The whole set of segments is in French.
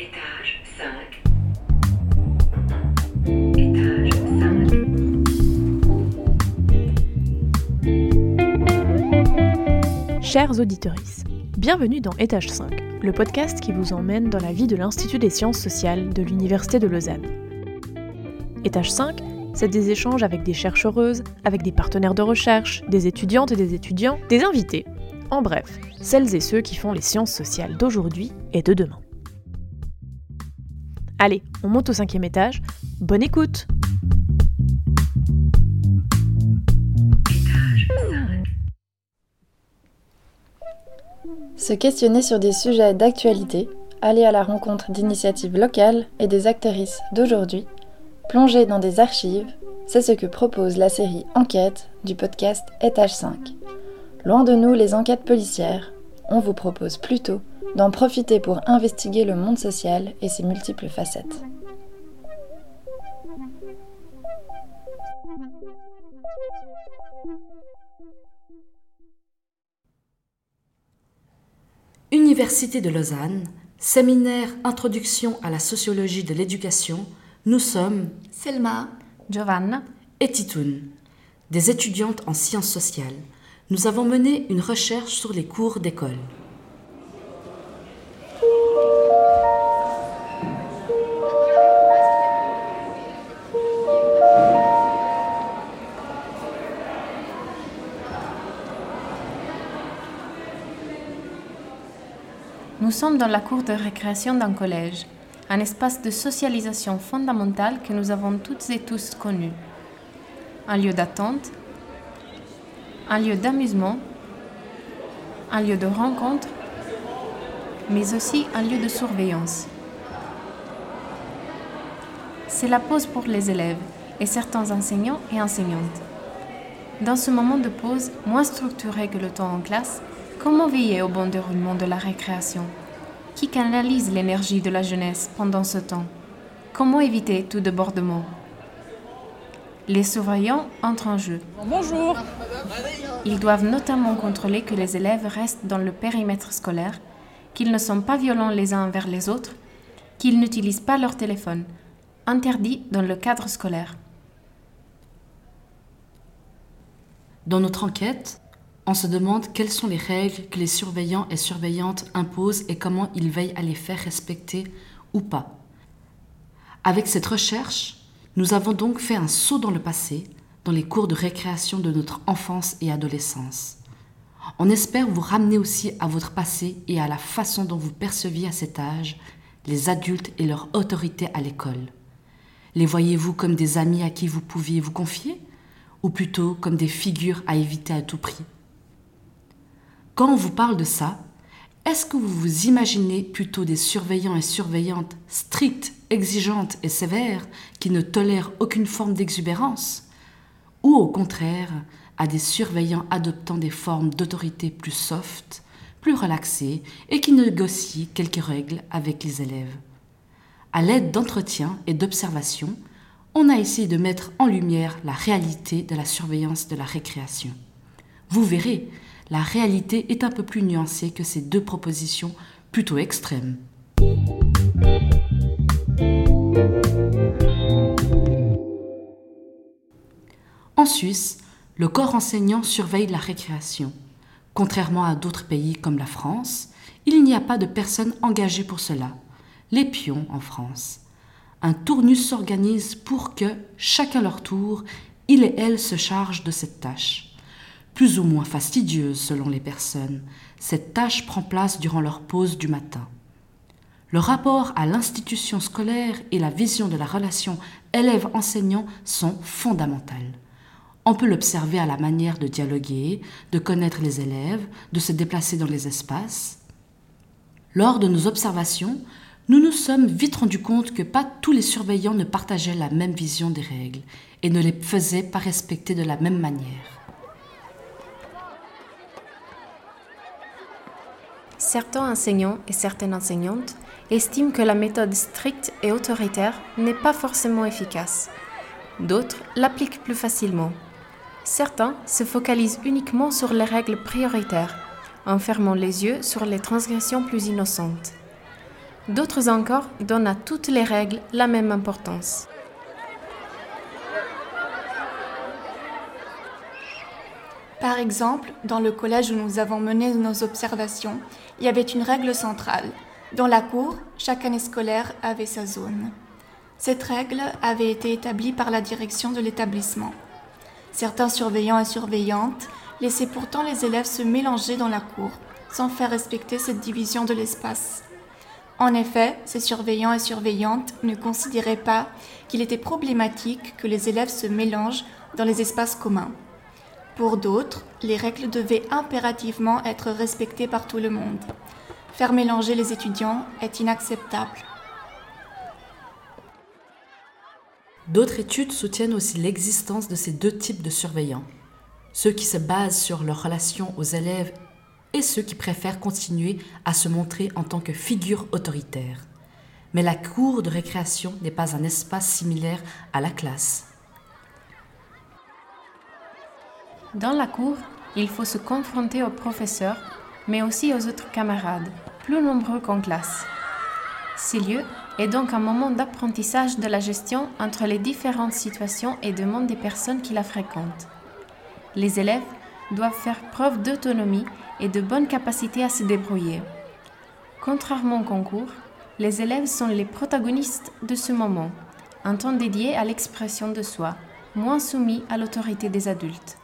Étage 5. Étage 5. Chers auditeurs, bienvenue dans Étage 5, le podcast qui vous emmène dans la vie de l'Institut des sciences sociales de l'Université de Lausanne. Étage 5, c'est des échanges avec des chercheuses, avec des partenaires de recherche, des étudiantes et des étudiants, des invités. En bref, celles et ceux qui font les sciences sociales d'aujourd'hui et de demain. Allez, on monte au cinquième étage. Bonne écoute Se questionner sur des sujets d'actualité, aller à la rencontre d'initiatives locales et des actrices d'aujourd'hui, plonger dans des archives, c'est ce que propose la série Enquête du podcast Étage 5. Loin de nous les enquêtes policières, on vous propose plutôt d'en profiter pour investiguer le monde social et ses multiples facettes. Université de Lausanne, séminaire Introduction à la sociologie de l'éducation, nous sommes Selma, Giovanna et Titoun, des étudiantes en sciences sociales. Nous avons mené une recherche sur les cours d'école. Nous sommes dans la cour de récréation d'un collège, un espace de socialisation fondamentale que nous avons toutes et tous connu. Un lieu d'attente, un lieu d'amusement, un lieu de rencontre, mais aussi un lieu de surveillance. C'est la pause pour les élèves et certains enseignants et enseignantes. Dans ce moment de pause, moins structuré que le temps en classe, comment veiller au bon déroulement de la récréation? Qui canalise l'énergie de la jeunesse pendant ce temps? Comment éviter tout débordement? Les surveillants entrent en jeu. Bonjour. Ils doivent notamment contrôler que les élèves restent dans le périmètre scolaire, qu'ils ne sont pas violents les uns envers les autres, qu'ils n'utilisent pas leur téléphone, interdit dans le cadre scolaire. Dans notre enquête, on se demande quelles sont les règles que les surveillants et surveillantes imposent et comment ils veillent à les faire respecter ou pas. Avec cette recherche, nous avons donc fait un saut dans le passé, dans les cours de récréation de notre enfance et adolescence. On espère vous ramener aussi à votre passé et à la façon dont vous perceviez à cet âge les adultes et leur autorité à l'école. Les voyez-vous comme des amis à qui vous pouviez vous confier ou plutôt comme des figures à éviter à tout prix? Quand on vous parle de ça, est-ce que vous vous imaginez plutôt des surveillants et surveillantes strictes, exigeantes et sévères qui ne tolèrent aucune forme d'exubérance? Ou au contraire, à des surveillants adoptant des formes d'autorité plus soft, plus relaxées et qui négocient quelques règles avec les élèves? À l'aide d'entretiens et d'observations, on a essayé de mettre en lumière la réalité de la surveillance de la récréation. Vous verrez, la réalité est un peu plus nuancée que ces deux propositions plutôt extrêmes. En Suisse, le corps enseignant surveille la récréation. Contrairement à d'autres pays comme la France, il n'y a pas de personnes engagées pour cela. Les pions en France un tournus s'organise pour que, chacun leur tour, il et elle se chargent de cette tâche. Plus ou moins fastidieuse selon les personnes, cette tâche prend place durant leur pause du matin. Le rapport à l'institution scolaire et la vision de la relation élève-enseignant sont fondamentales. On peut l'observer à la manière de dialoguer, de connaître les élèves, de se déplacer dans les espaces. Lors de nos observations, nous nous sommes vite rendus compte que pas tous les surveillants ne partageaient la même vision des règles et ne les faisaient pas respecter de la même manière. Certains enseignants et certaines enseignantes estiment que la méthode stricte et autoritaire n'est pas forcément efficace. D'autres l'appliquent plus facilement. Certains se focalisent uniquement sur les règles prioritaires, en fermant les yeux sur les transgressions plus innocentes. D'autres encore donnent à toutes les règles la même importance. Par exemple, dans le collège où nous avons mené nos observations, il y avait une règle centrale. Dans la cour, chaque année scolaire avait sa zone. Cette règle avait été établie par la direction de l'établissement. Certains surveillants et surveillantes laissaient pourtant les élèves se mélanger dans la cour, sans faire respecter cette division de l'espace. En effet, ces surveillants et surveillantes ne considéraient pas qu'il était problématique que les élèves se mélangent dans les espaces communs. Pour d'autres, les règles devaient impérativement être respectées par tout le monde. Faire mélanger les étudiants est inacceptable. D'autres études soutiennent aussi l'existence de ces deux types de surveillants. Ceux qui se basent sur leur relation aux élèves et ceux qui préfèrent continuer à se montrer en tant que figure autoritaire. Mais la cour de récréation n'est pas un espace similaire à la classe. Dans la cour, il faut se confronter aux professeurs, mais aussi aux autres camarades, plus nombreux qu'en classe. Ce lieu est donc un moment d'apprentissage de la gestion entre les différentes situations et demandes des personnes qui la fréquentent. Les élèves doivent faire preuve d'autonomie et de bonne capacité à se débrouiller. Contrairement au concours, les élèves sont les protagonistes de ce moment, un temps dédié à l'expression de soi, moins soumis à l'autorité des adultes.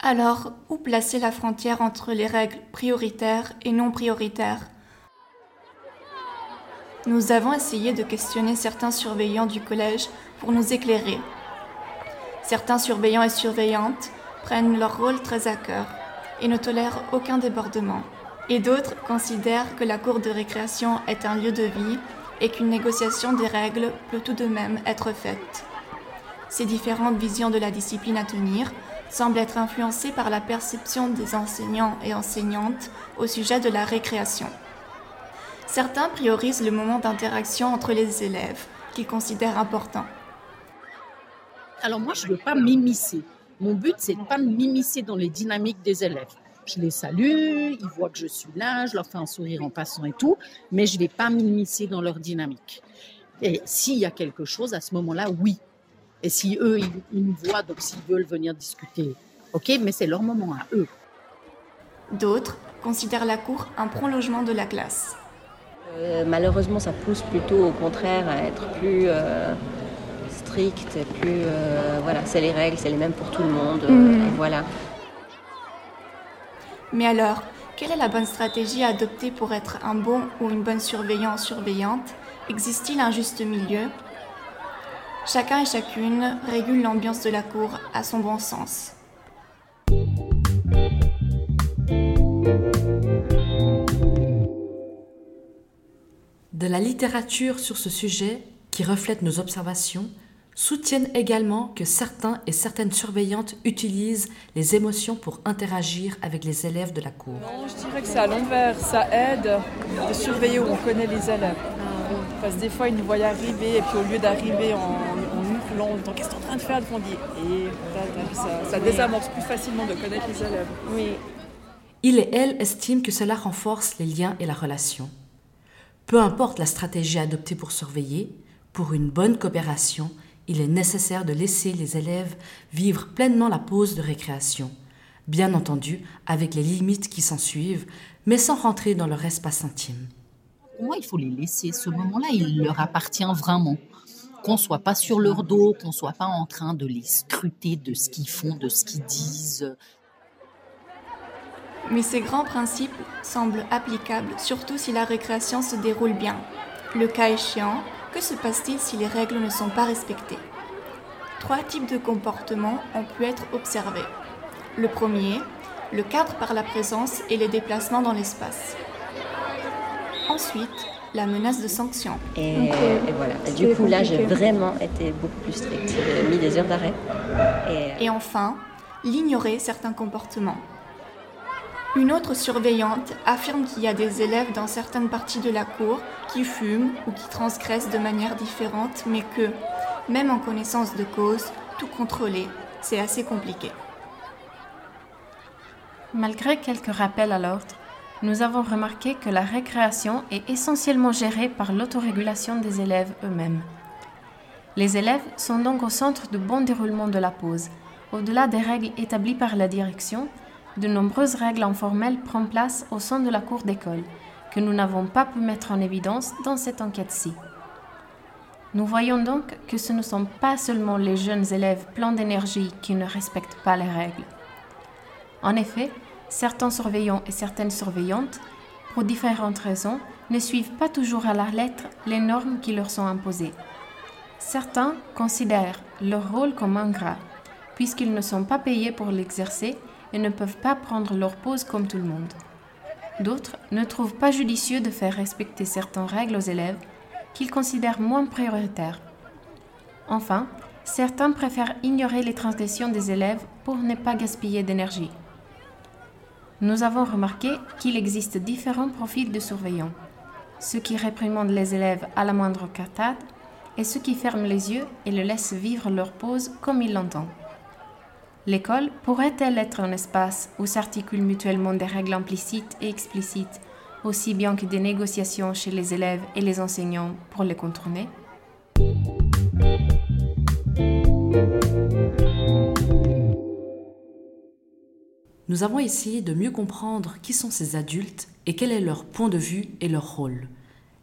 Alors, où placer la frontière entre les règles prioritaires et non prioritaires? Nous avons essayé de questionner certains surveillants du collège pour nous éclairer. Certains surveillants et surveillantes prennent leur rôle très à cœur et ne tolèrent aucun débordement. Et d'autres considèrent que la cour de récréation est un lieu de vie et qu'une négociation des règles peut tout de même être faite. Ces différentes visions de la discipline à tenir semble être influencée par la perception des enseignants et enseignantes au sujet de la récréation. Certains priorisent le moment d'interaction entre les élèves, qu'ils considèrent important. Alors moi, je ne veux pas m'immiscer. Mon but, c'est de pas m'immiscer dans les dynamiques des élèves. Je les salue, ils voient que je suis là, je leur fais un sourire en passant et tout, mais je ne vais pas m'immiscer dans leur dynamique. Et s'il y a quelque chose, à ce moment-là, oui, et si eux, ils, nous voient, donc s'ils veulent venir discuter, ok, mais c'est leur moment à eux. D'autres considèrent la cour un prolongement de la classe. Euh, malheureusement, ça pousse plutôt au contraire à être plus euh, strict, plus euh, voilà, c'est les règles, c'est les mêmes pour tout le monde, Mhm. voilà. Mais alors, quelle est la bonne stratégie à adopter pour être un bon ou une bonne surveillant ou surveillante? Existe-t-il un juste milieu? Chacun et chacune régule l'ambiance de la cour à son bon sens. De la littérature sur ce sujet, qui reflète nos observations, soutiennent également que certains et certaines surveillantes utilisent les émotions pour interagir avec les élèves de la cour. Non, je dirais que c'est à l'envers. Ça aide de surveiller où on connaît les élèves. Parce que des fois, ils nous voient arriver et puis au lieu d'arriver en, qu'est-ce que tu es en train de faire, dit et tac, ça, ça désamorce plus facilement de connaître les élèves. Oui, Il et elle estiment que cela renforce les liens et la relation. Peu importe la stratégie adoptée pour surveiller, pour une bonne coopération, il est nécessaire de laisser les élèves vivre pleinement la pause de récréation, bien entendu avec les limites qui s'ensuivent, mais sans rentrer dans leur espace intime. Pour moi, il faut les laisser. Ce moment-là, il leur appartient vraiment. Qu'on soit pas sur leur dos, qu'on soit pas en train de les scruter de ce qu'ils font, de ce qu'ils disent. Mais ces grands principes semblent applicables surtout si la récréation se déroule bien. Le cas échéant, que se passe-t-il si les règles ne sont pas respectées? Trois types de comportements ont pu être observés. Le premier, le cadre par la présence et les déplacements dans l'espace. Ensuite, la menace de sanction. Et, et voilà. Et du coup, là, j'ai vraiment été beaucoup plus stricte. J'ai mis des heures d'arrêt. Et, Et enfin, l'ignorer certains comportements. Une autre surveillante affirme qu'il y a des élèves dans certaines parties de la cour qui fument ou qui transgressent de manière différente, mais que, même en connaissance de cause, tout contrôler, c'est assez compliqué. malgré quelques rappels à l'ordre, nous avons remarqué que la récréation est essentiellement gérée par l'autorégulation des élèves eux-mêmes. Les élèves sont donc au centre du bon déroulement de la pause. Au-delà des règles établies par la direction, de nombreuses règles informelles prennent place au sein de la cour d'école, que nous n'avons pas pu mettre en évidence dans cette enquête-ci. Nous voyons donc que ce ne sont pas seulement les jeunes élèves pleins d'énergie qui ne respectent pas les règles. En effet, certains surveillants et certaines surveillantes, pour différentes raisons, ne suivent pas toujours à la lettre les normes qui leur sont imposées. Certains considèrent leur rôle comme ingrat, puisqu'ils ne sont pas payés pour l'exercer et ne peuvent pas prendre leur pause comme tout le monde. D'autres ne trouvent pas judicieux de faire respecter certaines règles aux élèves qu'ils considèrent moins prioritaires. Enfin, certains préfèrent ignorer les transgressions des élèves pour ne pas gaspiller d'énergie. Nous avons remarqué qu'il existe différents profils de surveillants. Ceux qui réprimandent les élèves à la moindre catade et ceux qui ferment les yeux et le laissent vivre leur pause comme ils l'entendent. L'école pourrait-elle être un espace où s'articulent mutuellement des règles implicites et explicites, aussi bien que des négociations chez les élèves et les enseignants pour les contourner? Nous avons essayé de mieux comprendre qui sont ces adultes et quel est leur point de vue et leur rôle.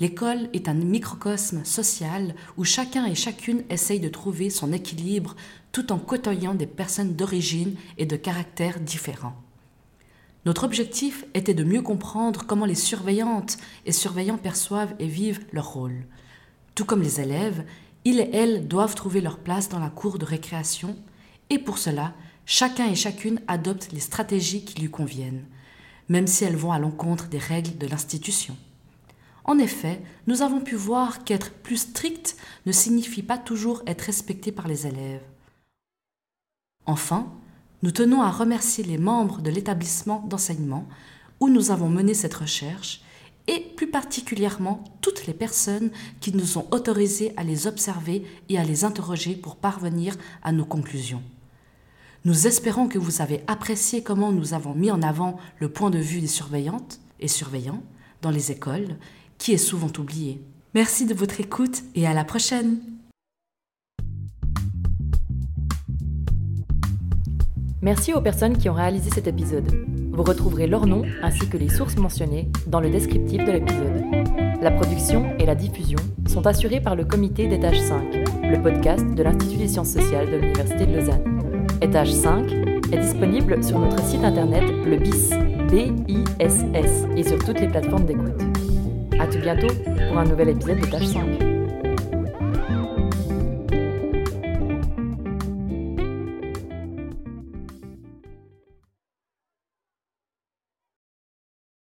L'école est un microcosme social où chacun et chacune essaye de trouver son équilibre tout en côtoyant des personnes d'origine et de caractères différents. Notre objectif était de mieux comprendre comment les surveillantes et surveillants perçoivent et vivent leur rôle. Tout comme les élèves, ils et elles doivent trouver leur place dans la cour de récréation et pour cela, chacun et chacune adopte les stratégies qui lui conviennent, même si elles vont à l'encontre des règles de l'institution. En effet, nous avons pu voir qu'être plus strict ne signifie pas toujours être respecté par les élèves. Enfin, nous tenons à remercier les membres de l'établissement d'enseignement où nous avons mené cette recherche et plus particulièrement toutes les personnes qui nous ont autorisés à les observer et à les interroger pour parvenir à nos conclusions. Nous espérons que vous avez apprécié comment nous avons mis en avant le point de vue des surveillantes et surveillants dans les écoles qui est souvent oublié. Merci de votre écoute et à la prochaine. Merci aux personnes qui ont réalisé cet épisode. Vous retrouverez leur nom ainsi que les sources mentionnées dans le descriptif de l'épisode. La production et la diffusion sont assurées par le comité d'étage 5, le podcast de l'Institut des sciences sociales de l'Université de Lausanne. Étage 5 est disponible sur notre site internet le BIS, B-I-S-S, et sur toutes les plateformes d'écoute. A tout bientôt pour un nouvel épisode de Tâche 5.